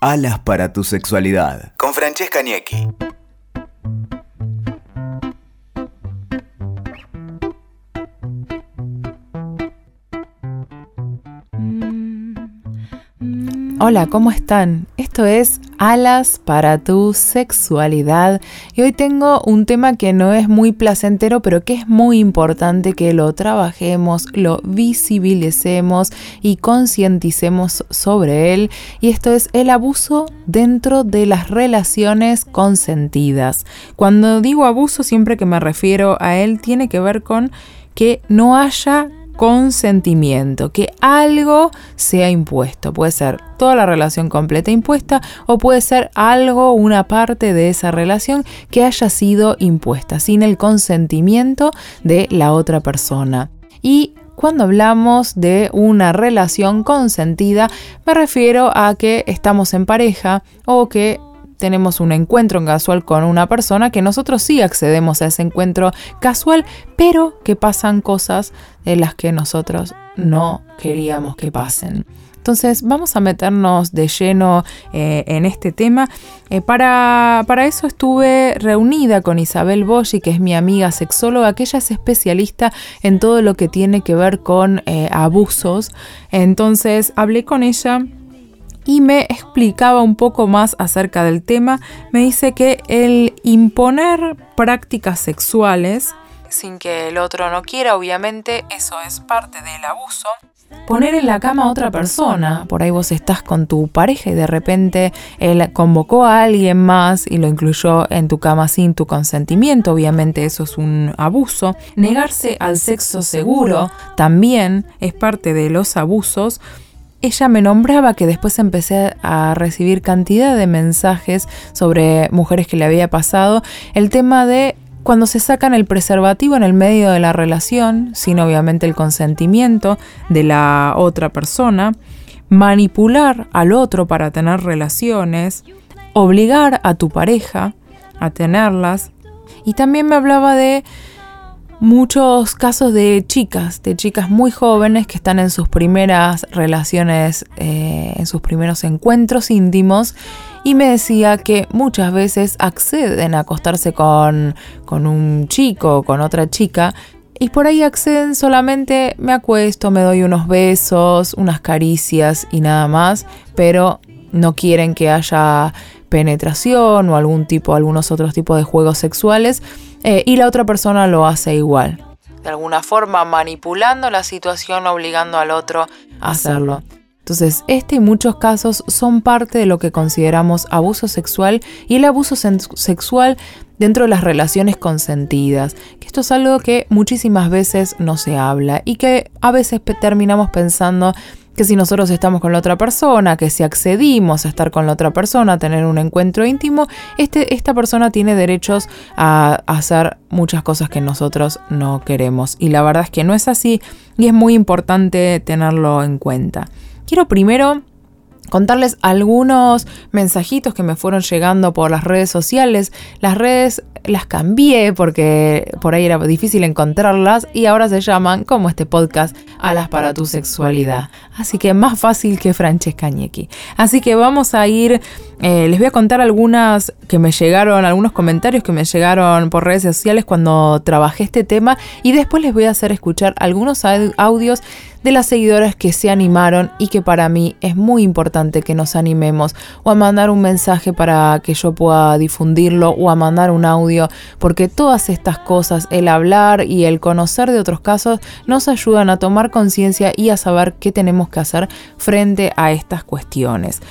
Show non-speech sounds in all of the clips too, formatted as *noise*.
Alas para tu sexualidad. Con Francesca Niecki. Hola, ¿cómo están? Esto es Alas para tu sexualidad y hoy tengo un tema que no es muy placentero pero que es muy importante que lo trabajemos, lo visibilicemos y concienticemos sobre él y esto es el abuso dentro de las relaciones consentidas. Cuando digo abuso siempre que me refiero a él tiene que ver con que no haya consentimiento, que algo sea impuesto. Puede ser toda la relación completa impuesta o puede ser algo, una parte de esa relación que haya sido impuesta sin el consentimiento de la otra persona. Y cuando hablamos de una relación consentida, me refiero a que estamos en pareja o que tenemos un encuentro casual con una persona, que nosotros sí accedemos a ese encuentro casual, pero que pasan cosas de las que nosotros no queríamos que pasen. Entonces vamos a meternos de lleno eh, en este tema. Eh, para, para, eso estuve reunida con Isabel Boschi, que es mi amiga sexóloga, que ella es especialista en todo lo que tiene que ver con eh, abusos. Entonces hablé con ella y me explicaba un poco más acerca del tema. Me dice que el imponer prácticas sexuales sin que el otro no quiera, obviamente, eso es parte del abuso. Poner en la cama a otra persona, por ahí vos estás con tu pareja y de repente él convocó a alguien más y lo incluyó en tu cama sin tu consentimiento, obviamente eso es un abuso. Negarse al sexo seguro también es parte de los abusos ella me nombraba que después empecé a recibir cantidad de mensajes sobre mujeres que le había pasado el tema de cuando se sacan el preservativo en el medio de la relación, sin obviamente el consentimiento de la otra persona, manipular al otro para tener relaciones, obligar a tu pareja a tenerlas. Y también me hablaba de muchos casos de chicas, de chicas muy jóvenes que están en sus primeras relaciones, eh, en sus primeros encuentros íntimos y me decía que muchas veces acceden a acostarse con, con un chico o con otra chica y por ahí acceden solamente me acuesto, me doy unos besos, unas caricias y nada más, pero no quieren que haya penetración o algún tipo, algunos otros tipos de juegos sexuales eh, y la otra persona lo hace igual. De alguna forma manipulando la situación, obligando al otro a hacerlo. Entonces, este y muchos casos son parte de lo que consideramos abuso sexual y el abuso sexual dentro de las relaciones consentidas, que esto es algo que muchísimas veces no se habla y que a veces terminamos pensando que si nosotros estamos con la otra persona, que si accedimos a estar con la otra persona, a tener un encuentro íntimo, este, esta persona tiene derechos a, a hacer muchas cosas que nosotros no queremos. Y la verdad es que no es así y es muy importante tenerlo en cuenta. Quiero primero contarles algunos mensajitos que me fueron llegando por las redes sociales. Las redes las cambié porque por ahí era difícil encontrarlas y ahora se llaman, como este podcast, Alas para tu sexualidad. Así que más fácil que Francesca Ñequi. Así que vamos a ir, eh, les voy a contar algunas que me llegaron, algunos comentarios que me llegaron por redes sociales cuando trabajé este tema y después les voy a hacer escuchar algunos audios de las seguidoras que se animaron y que para mí es muy importante que nos animemos o a mandar un mensaje para que yo pueda difundirlo o a mandar un audio porque todas estas cosas, el hablar y el conocer de otros casos nos ayudan a tomar conciencia y a saber qué tenemos que hacer frente a estas cuestiones.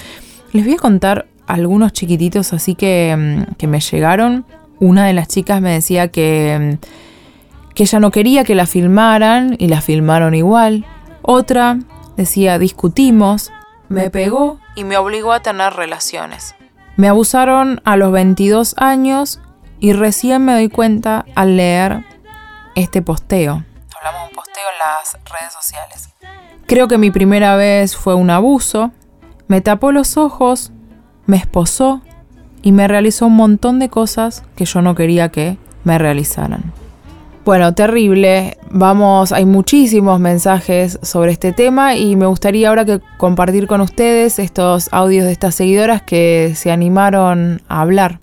Les voy a contar algunos chiquititos así que, mm, que me llegaron. Una de las chicas me decía que, mm, que ella no quería que la filmaran y la filmaron igual. Otra decía discutimos, me pegó y me obligó a tener relaciones. Me abusaron a los 22 años y recién me doy cuenta al leer este posteo. Hablamos de un posteo en las redes sociales. Creo que mi primera vez fue un abuso. Me tapó los ojos, me esposó y me realizó un montón de cosas que yo no quería que me realizaran. Bueno, terrible. Vamos, hay muchísimos mensajes sobre este tema y me gustaría ahora que compartir con ustedes estos audios de estas seguidoras que se animaron a hablar.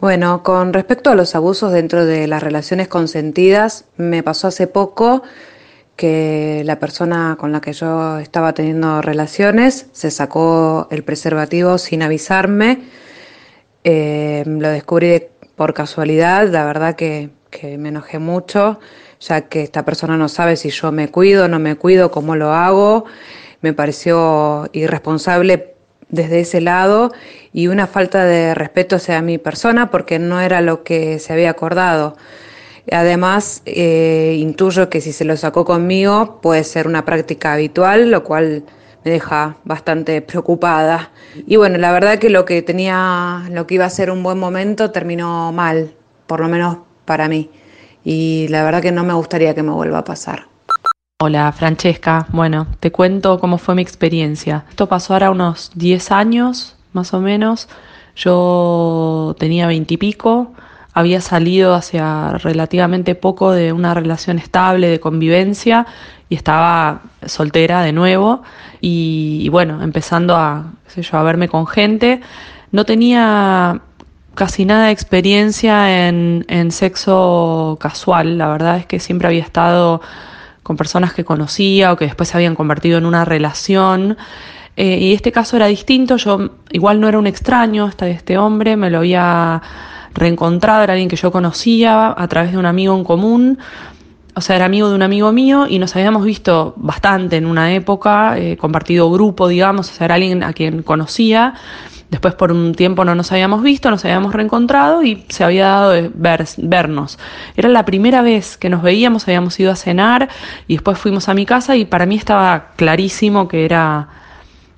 Bueno, con respecto a los abusos dentro de las relaciones consentidas, me pasó hace poco que la persona con la que yo estaba teniendo relaciones se sacó el preservativo sin avisarme. Eh, lo descubrí por casualidad, la verdad que que me enojé mucho, ya que esta persona no sabe si yo me cuido, no me cuido, cómo lo hago. Me pareció irresponsable desde ese lado y una falta de respeto hacia mi persona porque no era lo que se había acordado. Además, eh, intuyo que si se lo sacó conmigo puede ser una práctica habitual, lo cual me deja bastante preocupada. Y bueno, la verdad que lo que tenía, lo que iba a ser un buen momento terminó mal, por lo menos para mí. Y la verdad que no me gustaría que me vuelva a pasar. Hola Francesca, bueno, te cuento cómo fue mi experiencia. Esto pasó ahora unos 10 años, más o menos. Yo tenía 20 y pico, había salido hacia relativamente poco de una relación estable, de convivencia, y estaba soltera de nuevo. Y, bueno, empezando a, a verme con gente. No tenía casi nada de experiencia en, sexo casual. La verdad es que siempre había estado con personas que conocía o que después se habían convertido en una relación. Eh, y este caso era distinto. Yo igual no era un extraño este, este hombre, me lo había reencontrado, era alguien que yo conocía a través de un amigo en común. O sea, era amigo de un amigo mío y nos habíamos visto bastante en una época, eh, compartido grupo, digamos, o sea, era alguien a quien conocía Después por un tiempo no nos habíamos visto, nos habíamos reencontrado y se había dado de vernos. Era la primera vez que nos veíamos, habíamos ido a cenar y después fuimos a mi casa y para mí estaba clarísimo que era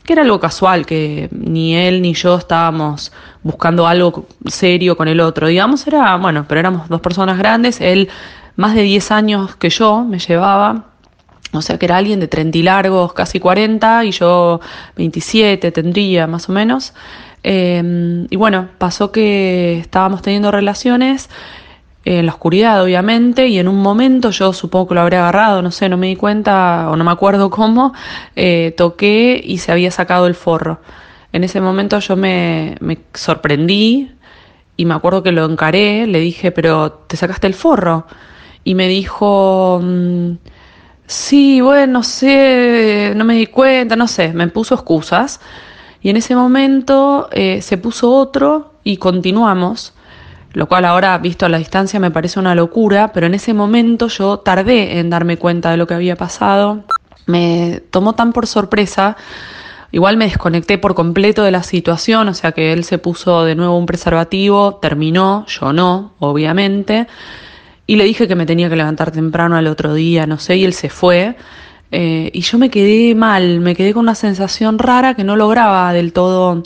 que era algo casual, que ni él ni yo estábamos buscando algo serio con el otro, digamos, era, bueno, pero éramos dos personas grandes, él más de 10 años que yo me llevaba, o sea que era alguien de 30 y largos, casi 40, y yo 27 tendría más o menos. Em, y bueno, pasó que estábamos teniendo relaciones en la oscuridad, obviamente, y en un momento yo supongo que lo habría agarrado, no sé, no me di cuenta o no me acuerdo *laughs* cómo, eh, toqué y se había sacado el forro. En ese momento yo me, me sorprendí y me acuerdo que lo encaré, le dije, pero te sacaste el forro. Y me dijo, mm, sí, bueno, no sé, no me di cuenta, no sé, me puso excusas. Y en ese momento eh, se puso otro y continuamos, lo cual ahora, visto a la distancia, me parece una locura, pero en ese momento yo tardé en darme cuenta de lo que había pasado. Me tomó tan por sorpresa, igual me desconecté por completo de la situación, o sea que él se puso de nuevo un preservativo, terminó, yo no, obviamente, y le dije que me tenía que levantar temprano al otro día, no sé, y él se fue. Eh, y yo me quedé mal, me quedé con una sensación rara que no lograba del todo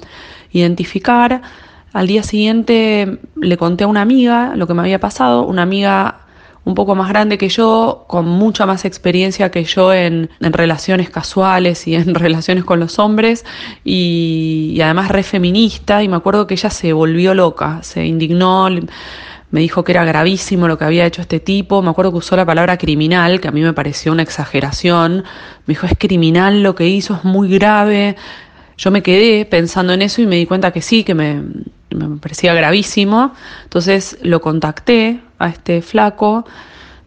identificar. Al día siguiente le conté a una amiga lo que me había pasado, una amiga un poco más grande que yo, con mucha más experiencia que yo en, relaciones casuales y en *laughs* relaciones con los hombres, y, y, además re feminista, y me acuerdo que ella se volvió loca, se indignó, me dijo que era gravísimo lo que había hecho este tipo, me acuerdo que usó la palabra criminal, que a mí me pareció una exageración, me dijo es criminal lo que hizo, es muy grave. Yo me quedé pensando en eso y me di cuenta que sí, que me, parecía gravísimo. Entonces lo contacté a este flaco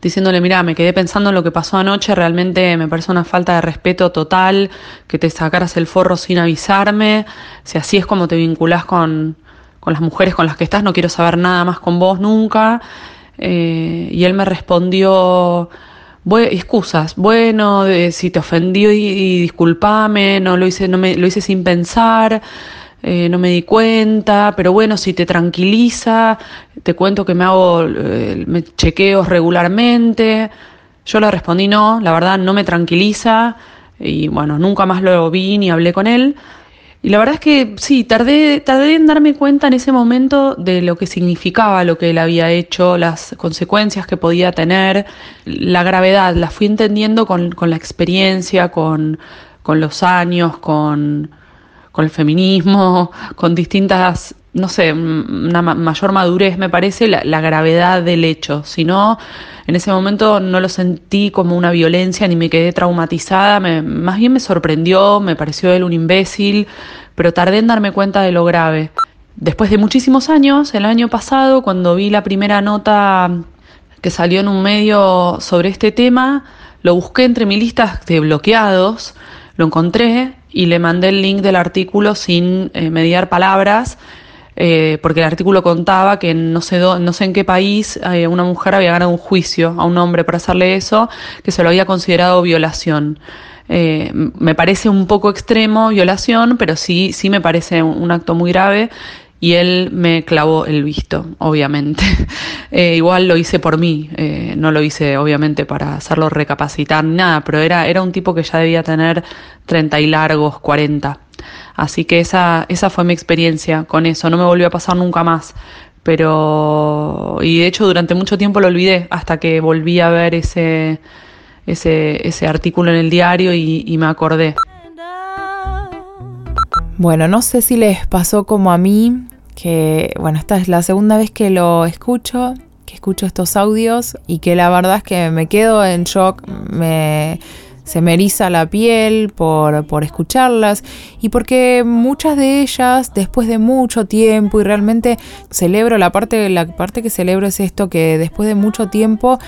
diciéndole, mira, me quedé pensando en lo que pasó anoche, realmente me parece una falta de respeto total que te sacaras el forro sin avisarme, si así es como te vinculás con, con las mujeres con las que estás, no quiero saber nada más con vos nunca. Eh, y él me respondió, excusas, bueno, si te ofendió y, disculpame, no lo hice, no me, lo hice sin pensar, eh, no me di cuenta, pero bueno, si te tranquiliza, te cuento que me hago eh, chequeos regularmente. Yo le respondí no, la verdad no me tranquiliza y bueno, nunca más lo vi ni hablé con él. Y la verdad es que sí, tardé, tardé en darme cuenta en ese momento de lo que significaba lo que él había hecho, las consecuencias que podía tener, la gravedad, la fui entendiendo con, la experiencia, con, los años, con, con el feminismo, con distintas no sé, una mayor madurez, me parece, la, gravedad del hecho. Si no, en ese momento no lo sentí como una violencia ni me quedé traumatizada, más bien me sorprendió, me pareció él un imbécil, pero tardé en darme cuenta de lo grave. Después de muchísimos años, el año pasado, cuando vi la primera nota que salió en un medio sobre este tema, lo busqué entre mi lista de bloqueados, lo encontré y le mandé el link del artículo sin eh, mediar palabras eh, porque el artículo contaba que no sé, no sé en qué país eh, una mujer había ganado un juicio a un hombre por hacerle eso, que se lo había considerado violación. Me parece un poco extremo violación, pero sí, sí me parece un, acto muy grave y él me clavó el visto, obviamente. *laughs* igual lo hice por mí, no lo hice obviamente para hacerlo recapacitar ni nada, pero era, era un tipo que ya debía tener 30 y largos, 40. Así que esa, esa fue mi experiencia con eso, no me volvió a pasar nunca más. Pero, y de hecho durante mucho tiempo lo olvidé hasta que volví a ver ese, ese, ese artículo en el diario y me acordé. Bueno, no sé si les pasó como a mí, que bueno, esta es la segunda vez que lo escucho, que escucho estos audios y que la verdad es que me quedo en shock, me se me eriza la piel por, por, escucharlas y porque muchas de ellas, después de mucho tiempo, y realmente celebro la parte, la parte que celebro es esto, que después de mucho tiempo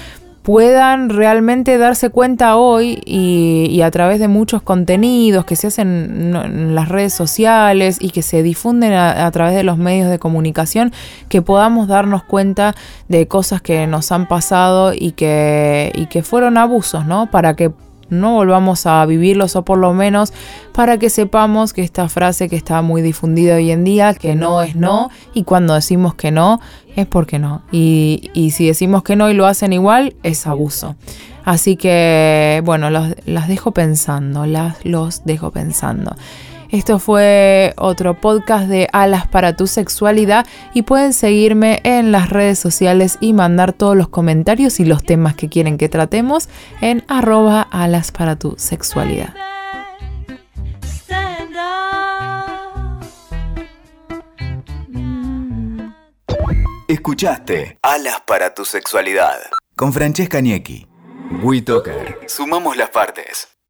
puedan realmente darse cuenta hoy y, a través de muchos contenidos que se hacen en las redes sociales y que se difunden a, a, través de los medios de comunicación, que podamos darnos cuenta de cosas que nos han pasado y que, y que fueron abusos, ¿no? Para que no volvamos a vivirlos o por lo menos para que sepamos que esta frase que está muy difundida hoy en día, que no es no, y cuando decimos que no, es porque no. Y, si decimos que no y lo hacen igual, es abuso. Así que, bueno, las dejo pensando, las, los dejo pensando. Esto fue otro podcast de Alas para tu sexualidad y pueden seguirme en las redes sociales y mandar todos los comentarios y los temas que quieren que tratemos en arroba alas para tu sexualidad. Escuchaste Alas para tu sexualidad con Francesca Niecki. WeToker. Sumamos las partes.